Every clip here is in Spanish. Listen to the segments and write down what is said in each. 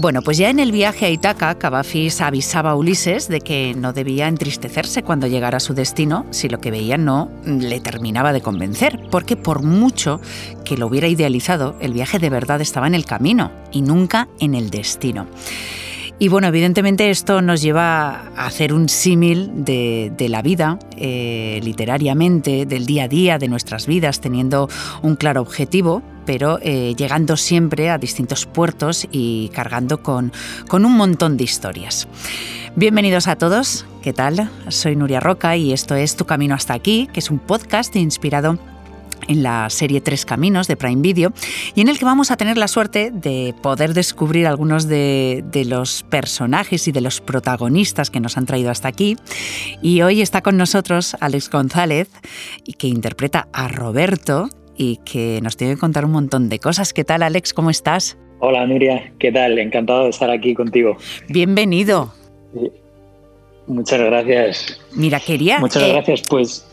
Bueno, pues ya en el viaje a Itaca, Cavafis avisaba a Ulises de que no debía entristecerse cuando llegara a su destino si lo que veía no le terminaba de convencer, porque por mucho que lo hubiera idealizado, el viaje de verdad estaba en el camino y nunca en el destino. Y bueno, evidentemente esto nos lleva a hacer un símil de, la vida, eh, literariamente, del día a día, de nuestras vidas, teniendo un claro objetivo, pero eh, llegando siempre a distintos puertos y cargando con, con un montón de historias. Bienvenidos a todos, ¿qué tal? Soy Nuria Roca y esto es Tu Camino hasta aquí, que es un podcast inspirado en la serie Tres Caminos de Prime Video y en el que vamos a tener la suerte de poder descubrir algunos de, los personajes y de los protagonistas que nos han traído hasta aquí. Y hoy está con nosotros Alex González, que interpreta a Roberto y que nos tiene que contar un montón de cosas. ¿Qué tal, Alex? ¿Cómo estás? Hola, Nuria. ¿Qué tal? Encantado de estar aquí contigo. Bienvenido. Muchas gracias. Mira, quería... Muchas gracias. Pues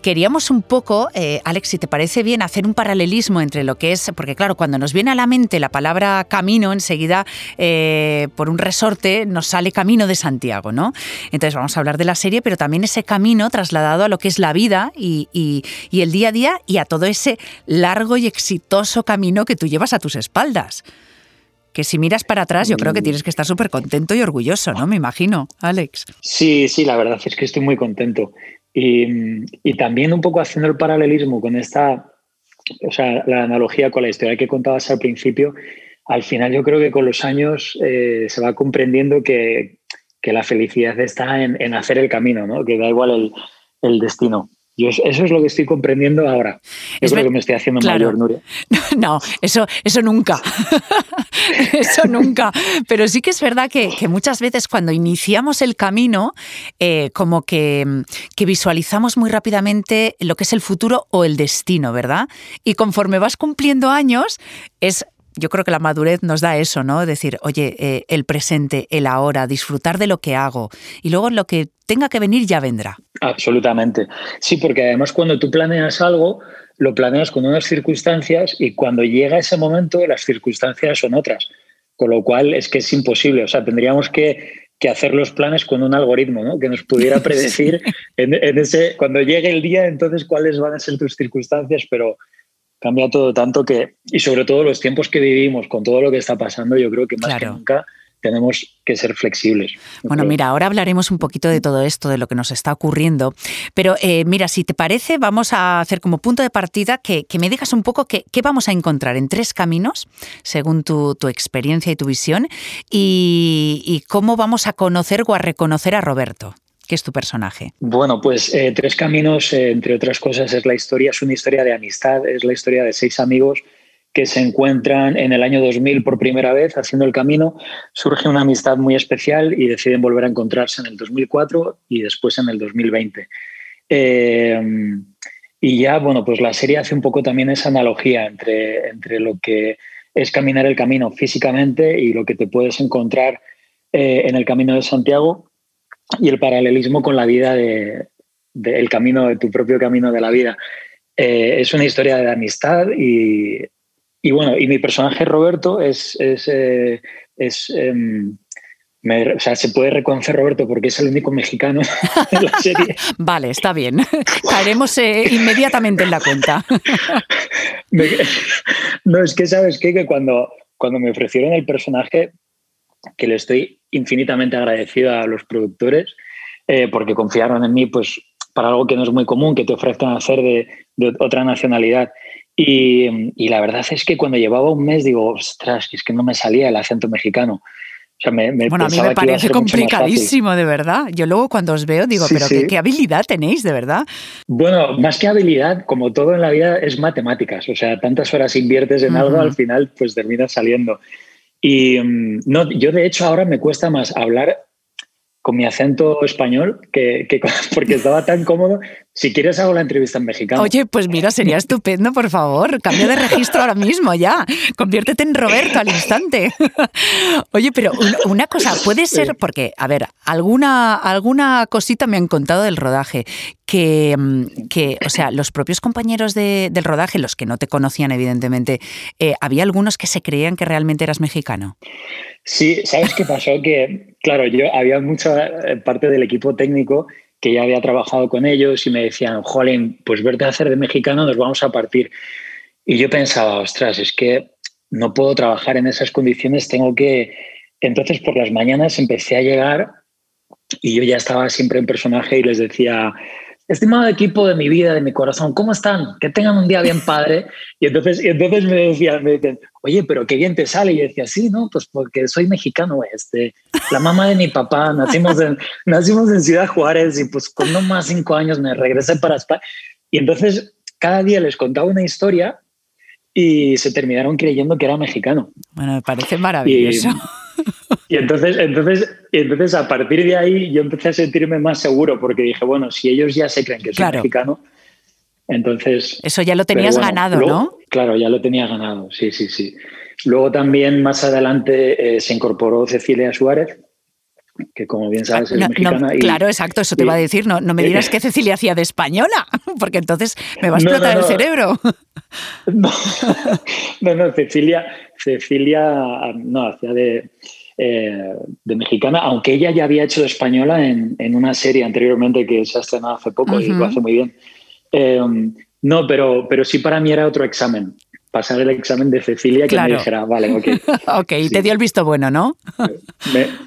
Queríamos un poco, eh, Alex, si te parece bien, hacer un paralelismo entre lo que es, porque claro, cuando nos viene a la mente la palabra camino, enseguida eh, por un resorte nos sale Camino de Santiago, ¿no? Entonces vamos a hablar de la serie, pero también ese camino trasladado a lo que es la vida y, y el día a día y a todo ese largo y exitoso camino que tú llevas a tus espaldas que si miras para atrás yo creo que tienes que estar súper contento y orgulloso, ¿no? Me imagino, Alex. Sí, sí, la verdad es que estoy muy contento. Y, también un poco haciendo el paralelismo con esta, o sea, la analogía con la historia que contabas al principio, al final yo creo que con los años eh, se va comprendiendo que, la felicidad está en, hacer el camino, ¿no? que da igual el, el destino eso es lo que estoy comprendiendo ahora. Yo creo que me estoy haciendo mayor, Nuria. No, eso, eso nunca. eso nunca. Pero sí que es verdad que, muchas veces cuando iniciamos el camino, eh, como que, que, visualizamos muy rápidamente lo que es el futuro o el destino, ¿verdad? Y conforme vas cumpliendo años, es yo creo que la madurez nos da eso, ¿no? Decir, oye, eh, el presente, el ahora, disfrutar de lo que hago y luego lo que tenga que venir ya vendrá. Absolutamente. Sí, porque además cuando tú planeas algo, lo planeas con unas circunstancias y cuando llega ese momento las circunstancias son otras. Con lo cual es que es imposible. O sea, tendríamos que, hacer los planes con un algoritmo, ¿no? Que nos pudiera predecir en, ese, cuando llegue el día, entonces cuáles van a ser tus circunstancias, pero cambia todo tanto que, y sobre todo los tiempos que vivimos, con todo lo que está pasando, yo creo que más que nunca tenemos que ser flexibles. Bueno, mira, ahora hablaremos un poquito de todo esto, de lo que nos está ocurriendo, pero eh, mira, si te parece, vamos a hacer como punto de partida que, me digas un poco qué, vamos a encontrar en tres caminos, según tu, experiencia y tu visión, y cómo vamos a conocer o a reconocer a Roberto. ¿Qué es tu personaje? Bueno, pues eh, Tres Caminos, eh, entre otras cosas, es la historia, es una historia de amistad, es la historia de seis amigos que se encuentran en el año 2000 por primera vez haciendo el camino. Surge una amistad muy especial y deciden volver a encontrarse en el 2004 y después en el 2020. Eh, y ya, bueno, pues la serie hace un poco también esa analogía entre, entre lo que es caminar el camino físicamente y lo que te puedes encontrar en el camino de Santiago y el paralelismo con la vida de, el camino, de tu propio camino de la vida. Eh, es una historia de amistad y, y, bueno, y mi personaje Roberto es, es, eh, em, o sea, se puede reconocer Roberto porque es el único mexicano en la serie. vale, está bien. Caeremos eh, inmediatamente en la cuenta. no, es que sabes qué? que cuando, cuando me ofrecieron el personaje, que le estoy infinitamente agradecido a los productores eh, porque confiaron en mí pues, para algo que no es muy común, que te ofrezcan hacer de, otra nacionalidad. Y, la verdad es que cuando llevaba un mes digo, ostras, es que no me salía el acento mexicano. bueno, a mí me parece complicadísimo, de verdad. Yo luego cuando os veo digo, pero ¿qué, habilidad tenéis, de verdad? Bueno, más que habilidad, como todo en la vida, es matemáticas. O sea, tantas horas inviertes en algo, al final pues terminas saliendo. Y mm, no, yo de hecho ahora me cuesta más hablar con mi acento español, que, porque estaba tan cómodo. Si quieres hago la entrevista en mexicano. Oye, pues mira, sería estupendo, por favor. Cambio de registro ahora mismo ya. Conviértete en Roberto al instante. Oye, pero una cosa, puede ser, porque, a ver, alguna, alguna cosita me han contado del rodaje. Que, mm, que, o sea, los propios compañeros de, del rodaje, los que no te conocían, evidentemente, eh, había algunos que se creían que realmente eras mexicano. Sí, ¿sabes qué pasó? Que, claro, yo había mucha eh, parte del equipo técnico que ya había trabajado con ellos y me decían, jolín, pues verte hacer de mexicano nos vamos a partir. Y yo pensaba, ostras, es que no puedo trabajar en esas condiciones, tengo que... Entonces por las mañanas empecé a llegar y yo ya estaba siempre en personaje y les decía, estimado equipo de mi vida, de mi corazón, ¿cómo están? Que tengan un día bien padre. Y entonces, y entonces me decían, me decían, oye, pero qué bien te sale. Y yo decía, sí, no, pues porque soy mexicano, este, la mamá de mi papá, nacimos en, nacimos en Ciudad Juárez y pues con no más cinco años me regresé para España. Y entonces cada día les contaba una historia y se terminaron creyendo que era mexicano. Bueno, me parece maravilloso. Y entonces, entonces, entonces, a partir de ahí, yo empecé a sentirme más seguro porque dije, bueno, si ellos ya se creen que soy mexicano, entonces. Eso ya lo tenías ganado, ¿no? Claro, ya lo tenía ganado, sí, sí, sí. Luego también más adelante eh, se incorporó Cecilia Suárez, que como bien sabes es mexicana. claro, exacto, eso te iba a decir. No, no me digas que Cecilia hacía de española, porque entonces me va a explotar el cerebro. No, no, Cecilia, Cecilia no, hacía de, eh, de mexicana, aunque ella ya había hecho de española en, en, una serie anteriormente que se ha estrenado hace poco y lo hace muy bien. Eh, no, pero, pero sí para mí era otro examen pasar el examen de Cecilia que me dijera, vale, ok. ok, y te dio el visto bueno, ¿no?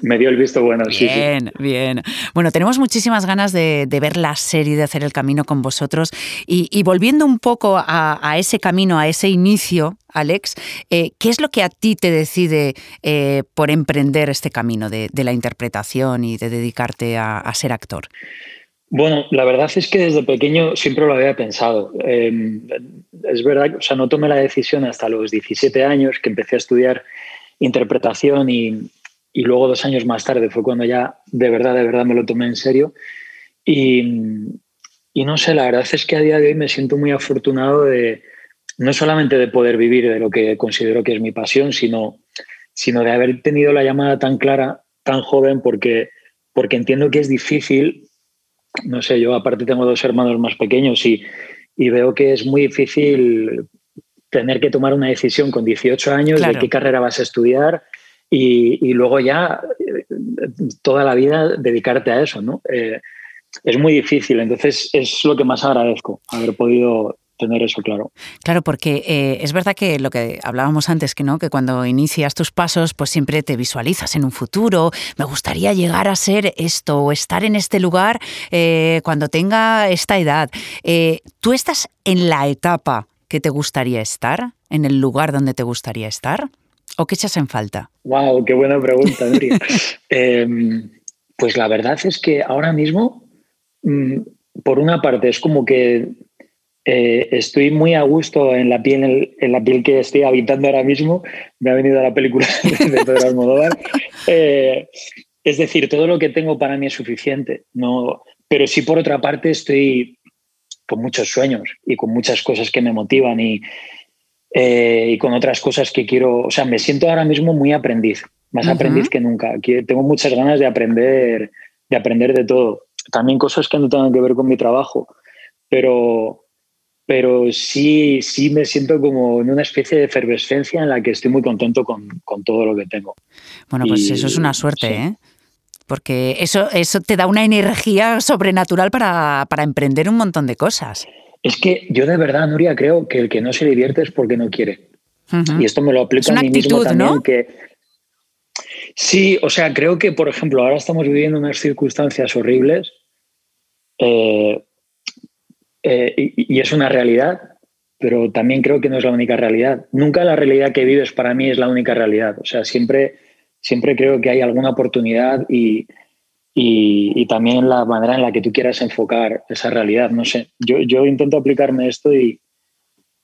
me, dio el visto bueno, bien, sí. Bien, bien. Bueno, tenemos muchísimas ganas de, ver la serie, de hacer el camino con vosotros. Y, volviendo un poco a, ese camino, a ese inicio, Alex, eh, ¿qué es lo que a ti te decide eh, por emprender este camino de, la interpretación y de dedicarte a ser actor? Bueno, la verdad es que desde pequeño siempre lo había pensado. Em, es verdad, o sea, no tomé la decisión hasta los 17 años que empecé a estudiar interpretación y, luego dos años más tarde fue cuando ya de verdad, de verdad me lo tomé en serio. Y, no sé, la verdad es que a día de hoy me siento muy afortunado de no solamente de poder vivir de lo que considero que es mi pasión, sino, sino de haber tenido la llamada tan clara, tan joven, porque, porque entiendo que es difícil no sé, yo aparte tengo dos hermanos más pequeños y, veo que es muy difícil tener que tomar una decisión con 18 años de qué carrera vas a estudiar y, luego ya eh, toda la vida dedicarte a eso, ¿no? Eh, es muy difícil, entonces es lo que más agradezco, haber podido tener eso claro. Claro, porque eh, es verdad que lo que hablábamos antes, que no, que cuando inicias tus pasos, pues siempre te visualizas en un futuro. Me gustaría llegar a ser esto o estar en este lugar eh, cuando tenga esta edad. Eh, ¿Tú estás en la etapa que te gustaría estar? ¿En el lugar donde te gustaría estar? ¿O qué echas en falta? Wow, qué buena pregunta, Nuria. Em, pues la verdad es que ahora mismo, mm, por una parte, es como que eh, estoy muy a gusto en la, piel, en, la piel que estoy habitando ahora mismo. Me ha venido la película de Pedro Almodóvar. Eh, es decir, todo lo que tengo para mí es suficiente. No, pero sí, por otra parte, estoy con muchos sueños y con muchas cosas que me motivan y, eh, y con otras cosas que quiero. O sea, me siento ahora mismo muy aprendiz, más aprendiz que nunca. Tengo muchas ganas de aprender, de aprender de todo. También cosas que no tengan que ver con mi trabajo, pero pero sí, sí me siento como en una especie de efervescencia en la que estoy muy contento con, todo lo que tengo. Bueno, pues eso es una suerte, ¿eh? Porque eso, eso te da una energía sobrenatural para, emprender un montón de cosas. Es que yo de verdad, Nuria, creo que el que no se divierte es porque no quiere. Y esto me lo aplico a mí mismo también, ¿no? que Sí, o sea, creo que, por ejemplo, ahora estamos viviendo unas circunstancias horribles. Eh, eh, y, es una realidad, pero también creo que no es la única realidad. Nunca la realidad que vives para mí es la única realidad. O sea, siempre, siempre creo que hay alguna oportunidad y, y, también la manera en la que tú quieras enfocar esa realidad. No sé, yo, yo intento aplicarme esto y,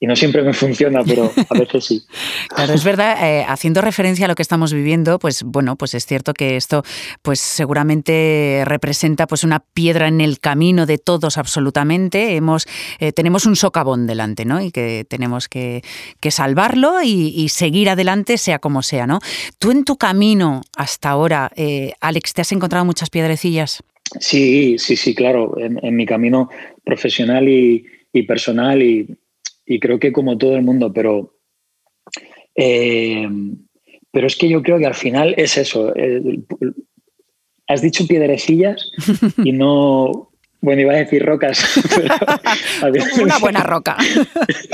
y no siempre me funciona, pero a veces sí. Claro, es verdad, eh, haciendo referencia a lo que estamos viviendo, pues bueno, pues es cierto que esto pues seguramente representa pues una piedra en el camino de todos absolutamente. Hemos, eh, tenemos un socavón delante, ¿no? Y que tenemos que, salvarlo y, seguir adelante sea como sea, ¿no? Tú en tu camino hasta ahora, eh, Alex, ¿te has encontrado muchas piedrecillas? Sí, sí, sí, claro. En, mi camino profesional y personal y y creo que como todo el mundo, pero, eh, pero es que yo creo que al final es eso. has dicho piedrecillas y no, bueno, iba a decir rocas. Una buena roca.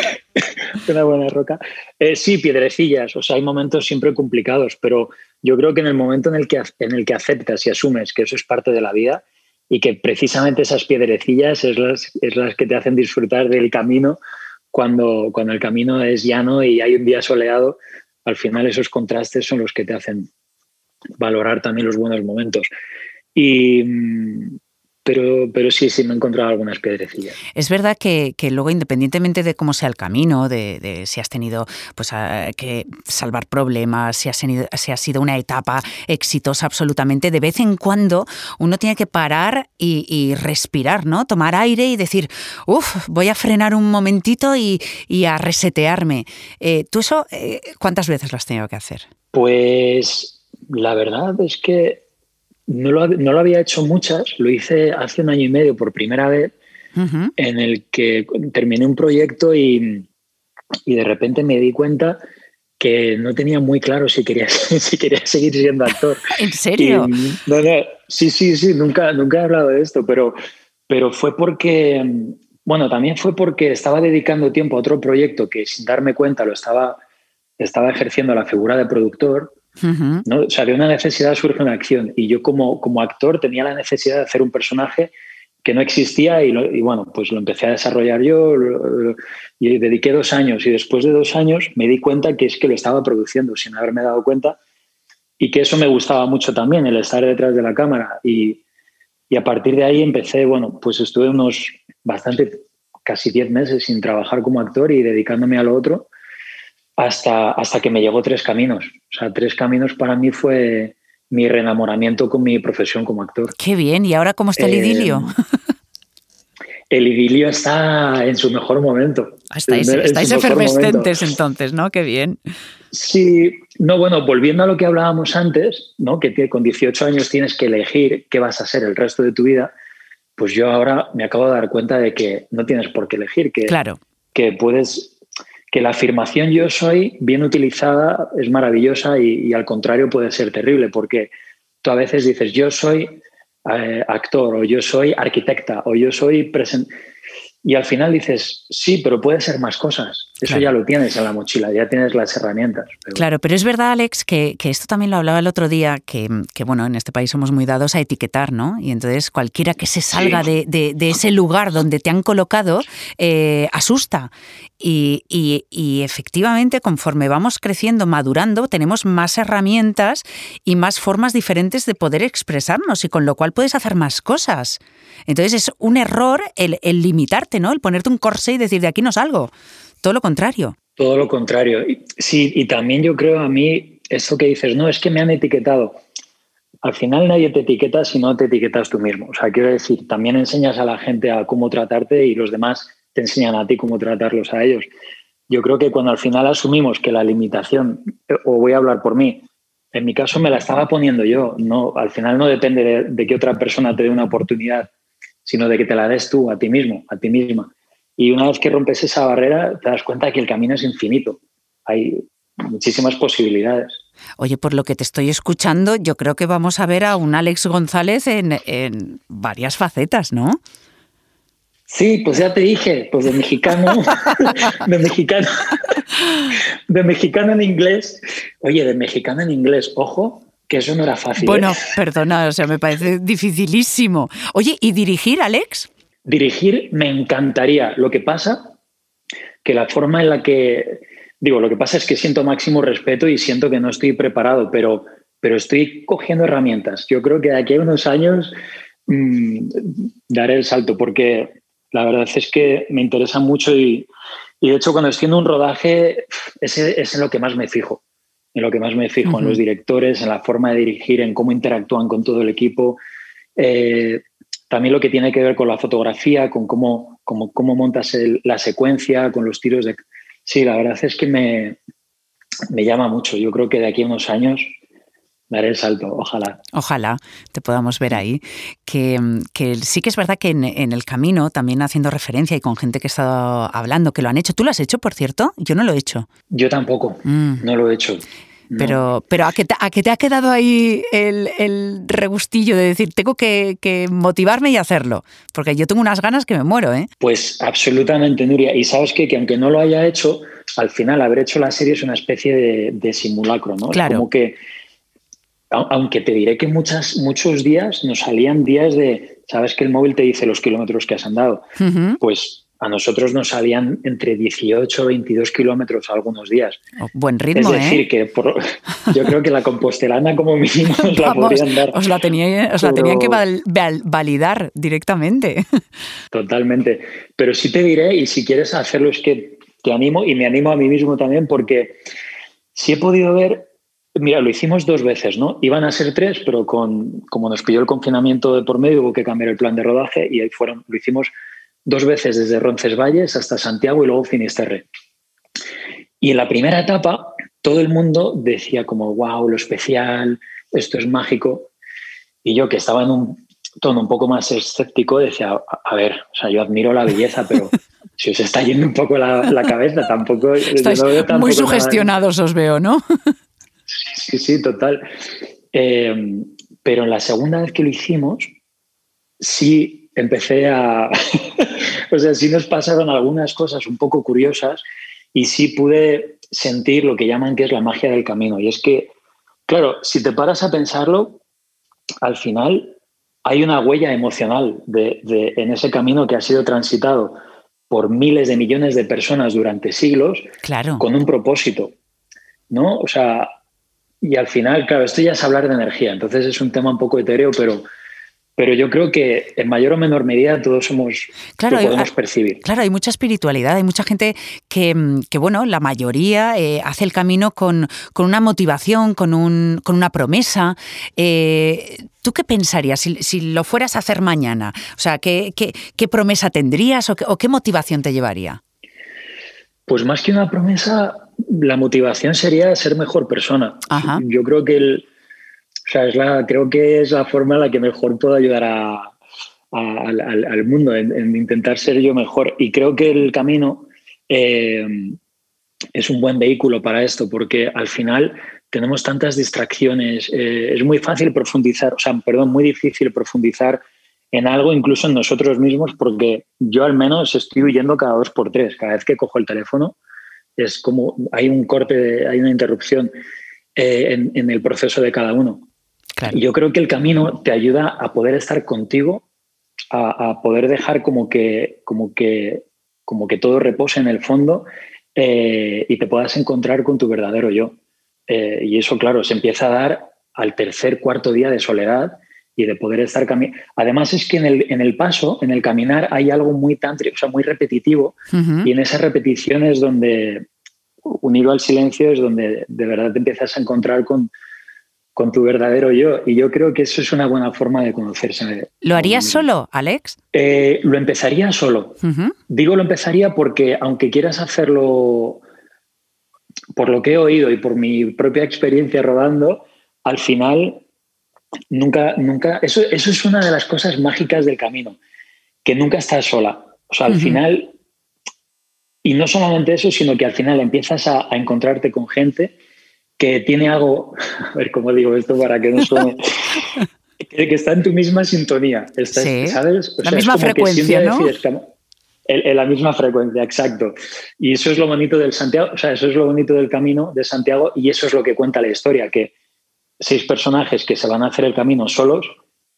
Una buena roca. Eh, sí, piedrecillas. O sea, hay momentos siempre complicados, pero yo creo que en el momento en el que, en el que aceptas y asumes que eso es parte de la vida y que precisamente esas piedrecillas es las, es las que te hacen disfrutar del camino cuando, cuando el camino es llano y hay un día soleado, al final esos contrastes son los que te hacen valorar también los buenos momentos. Y, mm, pero, pero sí, sí me he encontrado algunas piedrecillas. Es verdad que, luego, independientemente de cómo sea el camino, de, si has tenido pues, que salvar problemas, si, has tenido, si ha sido una etapa exitosa absolutamente, de vez en cuando uno tiene que parar y, respirar, ¿no? Tomar aire y decir, uff, voy a frenar un momentito y, a resetearme. Eh, ¿Tú eso eh, cuántas veces lo has tenido que hacer? Pues la verdad es que no lo, había hecho muchas, lo hice hace un año y medio por primera vez, en el que terminé un proyecto y, de repente me di cuenta que no tenía muy claro si quería, si quería seguir siendo actor. ¿En serio? sí, sí, sí, nunca, nunca he hablado de esto, pero, pero fue porque, bueno, también fue porque estaba dedicando tiempo a otro proyecto que sin darme cuenta lo estaba, estaba ejerciendo la figura de productor ¿no? O sea, de una necesidad surge una acción. Y yo como, como actor tenía la necesidad de hacer un personaje que no existía y, bueno, pues lo empecé a desarrollar yo y dediqué dos años. Y después de dos años me di cuenta que es que lo estaba produciendo sin haberme dado cuenta y que eso me gustaba mucho también, el estar detrás de la cámara. Y, y a partir de ahí empecé, bueno, pues estuve unos bastante, casi diez meses sin trabajar como actor y dedicándome a lo otro hasta, hasta que me llegó Tres Caminos. O sea, Tres Caminos para mí fue mi reenamoramiento con mi profesión como actor. Qué bien, ¿y ahora cómo está el idilio? Eh, el idilio está en su mejor momento. Estáis, estáis efervescentes entonces, ¿no? Qué bien. Sí, no, bueno, volviendo a lo que hablábamos antes, ¿no? Que con 18 años tienes que elegir qué vas a ser el resto de tu vida, pues yo ahora me acabo de dar cuenta de que no tienes por qué elegir, que, claro. que puedes que la afirmación yo soy, bien utilizada, es maravillosa y, al contrario puede ser terrible, porque tú a veces dices yo soy eh, actor o yo soy arquitecta o yo soy y al final dices, sí, pero puede ser más cosas. Eso ya lo tienes en la mochila, ya tienes las herramientas. Claro, pero es verdad, Alex, que, esto también lo hablaba el otro día, que, bueno, en este país somos muy dados a etiquetar, ¿no? Y entonces cualquiera que se salga de, ese lugar donde te han colocado eh, asusta. Y, y, efectivamente, conforme vamos creciendo, madurando, tenemos más herramientas y más formas diferentes de poder expresarnos y con lo cual puedes hacer más cosas. Entonces es un error el, ¿no? El ponerte un corsé y decir de aquí no salgo. Todo lo contrario. Todo lo contrario. Sí, y también yo creo a mí, eso que dices, no, es que me han etiquetado. Al final nadie te etiqueta si no te etiquetas tú mismo. O sea, quiero decir, también enseñas a la gente a cómo tratarte y los demás te enseñan a ti cómo tratarlos a ellos. Yo creo que cuando al final asumimos que la limitación, o voy a hablar por mí, en mi caso me la estaba poniendo yo, no, al final no depende de, de que otra persona te dé una oportunidad sino de que te la des tú a ti mismo, a ti misma. Y una vez que rompes esa barrera, te das cuenta que el camino es infinito. Hay muchísimas posibilidades. Oye, por lo que te estoy escuchando, yo creo que vamos a ver a un Alex González en, varias facetas, ¿no? Sí, pues ya te dije, pues de mexicano, de mexicano, de mexicano en inglés. Oye, de mexicano en inglés, ojo, que eso no era fácil. Bueno, ¿eh? perdona, o sea, me parece dificilísimo. Oye, ¿y dirigir, Alex? Dirigir me encantaría. Lo que pasa que la forma en la que digo, lo que pasa es que siento máximo respeto y siento que no estoy preparado, pero, pero estoy cogiendo herramientas. Yo creo que de aquí a unos años mm, daré el salto porque la verdad es que me interesa mucho y, Y de hecho, cuando estoy en un rodaje, ese es en lo que más me fijo. En lo que más me fijo, en los directores, en la forma de dirigir, en cómo interactúan con todo el equipo. Eh, también lo que tiene que ver con la fotografía, con cómo, cómo, cómo montas la secuencia, con los tiros de... Sí, la verdad es que me, me llama mucho. Yo creo que de aquí a unos años daré el salto, ojalá. Ojalá te podamos ver ahí. Que, sí que es verdad que en, el camino, también haciendo referencia y con gente que ha estado hablando, que lo han hecho. ¿Tú lo has hecho, por cierto? Yo no lo he hecho. Yo tampoco, mm. no lo he hecho. Pero, pero ¿a, qué te, ¿a te ha quedado ahí el, el regustillo de decir, tengo que, motivarme y hacerlo? Porque yo tengo unas ganas que me muero, ¿eh? Pues absolutamente, Nuria. Y sabes qué? que aunque no lo haya hecho, al final haber hecho la serie es una especie de, simulacro, ¿no? Claro. como que, aunque te diré que muchas, muchos días nos salían días de, sabes que el móvil te dice los kilómetros que has andado, pues a nosotros nos salían entre 18 o 22 kilómetros algunos días. Oh, buen ritmo, Es decir, ¿eh? que yo creo que la compostelana como mínimo os la podrían dar. Os la, tenía, os la tenían que validar directamente. Totalmente. Pero sí te diré, y si quieres hacerlo, es que te animo y me animo a mí mismo también, porque si he podido ver Mira, lo hicimos dos veces, ¿no? Iban a ser tres, pero con, como nos pilló el confinamiento de por medio, hubo que cambiar el plan de rodaje y ahí fueron, lo hicimos dos veces desde Roncesvalles hasta Santiago y luego Finisterre. Y en la primera etapa todo el mundo decía como, wow, lo especial, esto es mágico. Y yo que estaba en un tono un poco más escéptico decía, a, ver, o sea, yo admiro la belleza, pero si os está yendo un poco la, cabeza, tampoco... Estáis muy sugestionados os veo, ¿no? sí, sí, total. Eh, pero en la segunda vez que lo hicimos, sí empecé a... o sea, sí nos pasaron algunas cosas un poco curiosas y sí pude sentir lo que llaman que es la magia del camino. Y es que, claro, si te paras a pensarlo, al final hay una huella emocional de, en ese camino que ha sido transitado por miles de millones de personas durante siglos claro. con un propósito. ¿No? O sea, y al final, claro, esto ya es hablar de energía, entonces es un tema un poco etéreo, pero pero yo creo que en mayor o menor medida todos somos claro, lo podemos percibir. Claro, hay mucha espiritualidad, hay mucha gente que, mm, bueno, la mayoría eh, hace el camino con, una motivación, con, un, con una promesa. Eh, ¿Tú qué pensarías si, lo fueras a hacer mañana? O sea, ¿qué, qué, promesa tendrías o qué, motivación te llevaría? Pues más que una promesa, la motivación sería ser mejor persona. Yo creo que el, o sea, es la, creo que es la forma en la que mejor puedo ayudar al, mundo, en, intentar ser yo mejor. Y creo que el camino eh, es un buen vehículo para esto, porque al final tenemos tantas distracciones, eh, es muy fácil profundizar, o sea, perdón, muy difícil profundizar en algo, incluso en nosotros mismos, porque yo al menos estoy huyendo cada dos por tres. Cada vez que cojo el teléfono es como hay un corte, hay una interrupción eh, en, el proceso de cada uno. Yo creo que el camino te ayuda a poder estar contigo, a, poder dejar como que, como, que, como que todo repose en el fondo eh, y te puedas encontrar con tu verdadero yo. Eh, y eso, claro, se empieza a dar al tercer, cuarto día de soledad y de poder estar caminando. Además es que en el, en el, paso, en el caminar, hay algo muy tántrico, o sea, muy repetitivo, y en esa repetición es donde, unido al silencio, es donde de verdad te empiezas a encontrar con, con tu verdadero yo. Y yo creo que eso es una buena forma de conocerse. ¿Lo harías solo, Alex? Eh, lo empezaría solo. Digo lo empezaría porque aunque quieras hacerlo por lo que he oído y por mi propia experiencia rodando, al final nunca, nunca, eso, eso es una de las cosas mágicas del camino, que nunca estás sola. O sea, al final, y no solamente eso, sino que al final empiezas a encontrarte con gente que tiene algo, a ver cómo digo esto para que no suene, que, está en tu misma sintonía, ¿sabes? la misma frecuencia, ¿no? en, la misma frecuencia, exacto. Y eso es lo bonito del Santiago, o sea, eso es lo bonito del camino de Santiago y eso es lo que cuenta la historia, que seis personajes que se van a hacer el camino solos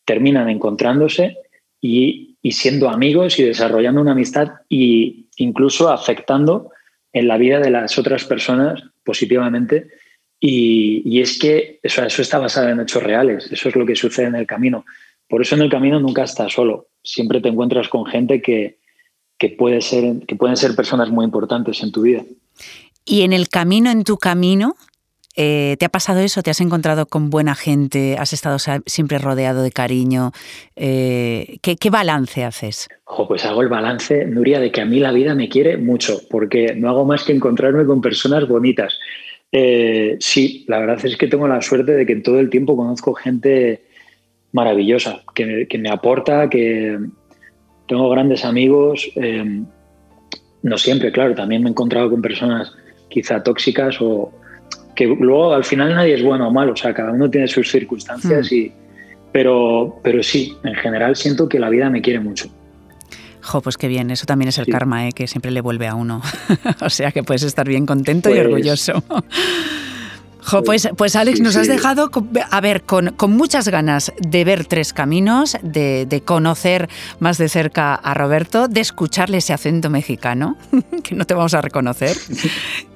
terminan encontrándose y, y siendo amigos y desarrollando una amistad e incluso afectando en la vida de las otras personas positivamente y, es que eso, eso está basado en hechos reales, eso es lo que sucede en el camino. Por eso en el camino nunca estás solo, siempre te encuentras con gente que, que, puede ser, que pueden ser personas muy importantes en tu vida. Y en el camino, en tu camino, eh, ¿Te ha pasado eso? ¿Te has encontrado con buena gente? ¿Has estado siempre rodeado de cariño? Eh, ¿qué, balance haces? pues hago el balance, Nuria, de que a mí la vida me quiere mucho, porque no hago más que encontrarme con personas bonitas. Eh, sí, la verdad es que tengo la suerte de que todo el tiempo conozco gente maravillosa, que, me aporta, que tengo grandes amigos. no siempre, claro, también me he encontrado con personas quizá tóxicas o, que luego al final nadie es bueno o malo, o sea, cada uno tiene sus circunstancias, hmm. y, pero, pero sí, en general siento que la vida me quiere mucho. Jo, pues qué bien, eso también es el karma, ¿eh? que siempre le vuelve a uno. o sea que puedes estar bien contento y pues orgulloso. pues, pues Alex, nos has dejado, a ver, con, muchas ganas de ver Tres Caminos, de, conocer más de cerca a Roberto, de escucharle ese acento mexicano, que no te vamos a reconocer,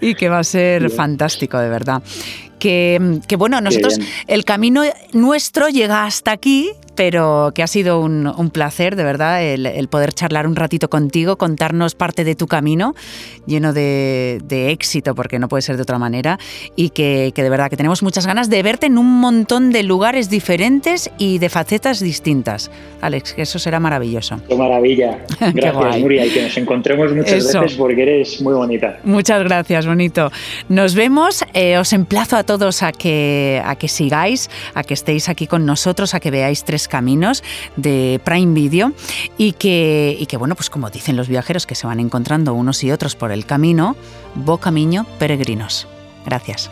y que va a ser fantástico, de verdad. Que, que bueno, nosotros, el camino nuestro llega hasta aquí, pero que ha sido un, placer, de verdad, el, poder charlar un ratito contigo, contarnos parte de tu camino, lleno de, éxito, porque no puede ser de otra manera, y que, de verdad que tenemos muchas ganas de verte en un montón de lugares diferentes y de facetas distintas. Alex, que eso será maravilloso. Qué maravilla. Gracias, Nuria, y que nos encontremos muchas veces porque eres muy bonita. Muchas gracias, bonito. Nos vemos, eh, os emplazo a todos a que, a que sigáis, a que estéis aquí con nosotros, a que veáis caminos de Prime Video y que, y que, bueno, pues como dicen los viajeros que se van encontrando unos y otros por el camino, bo camino peregrinos. Gracias.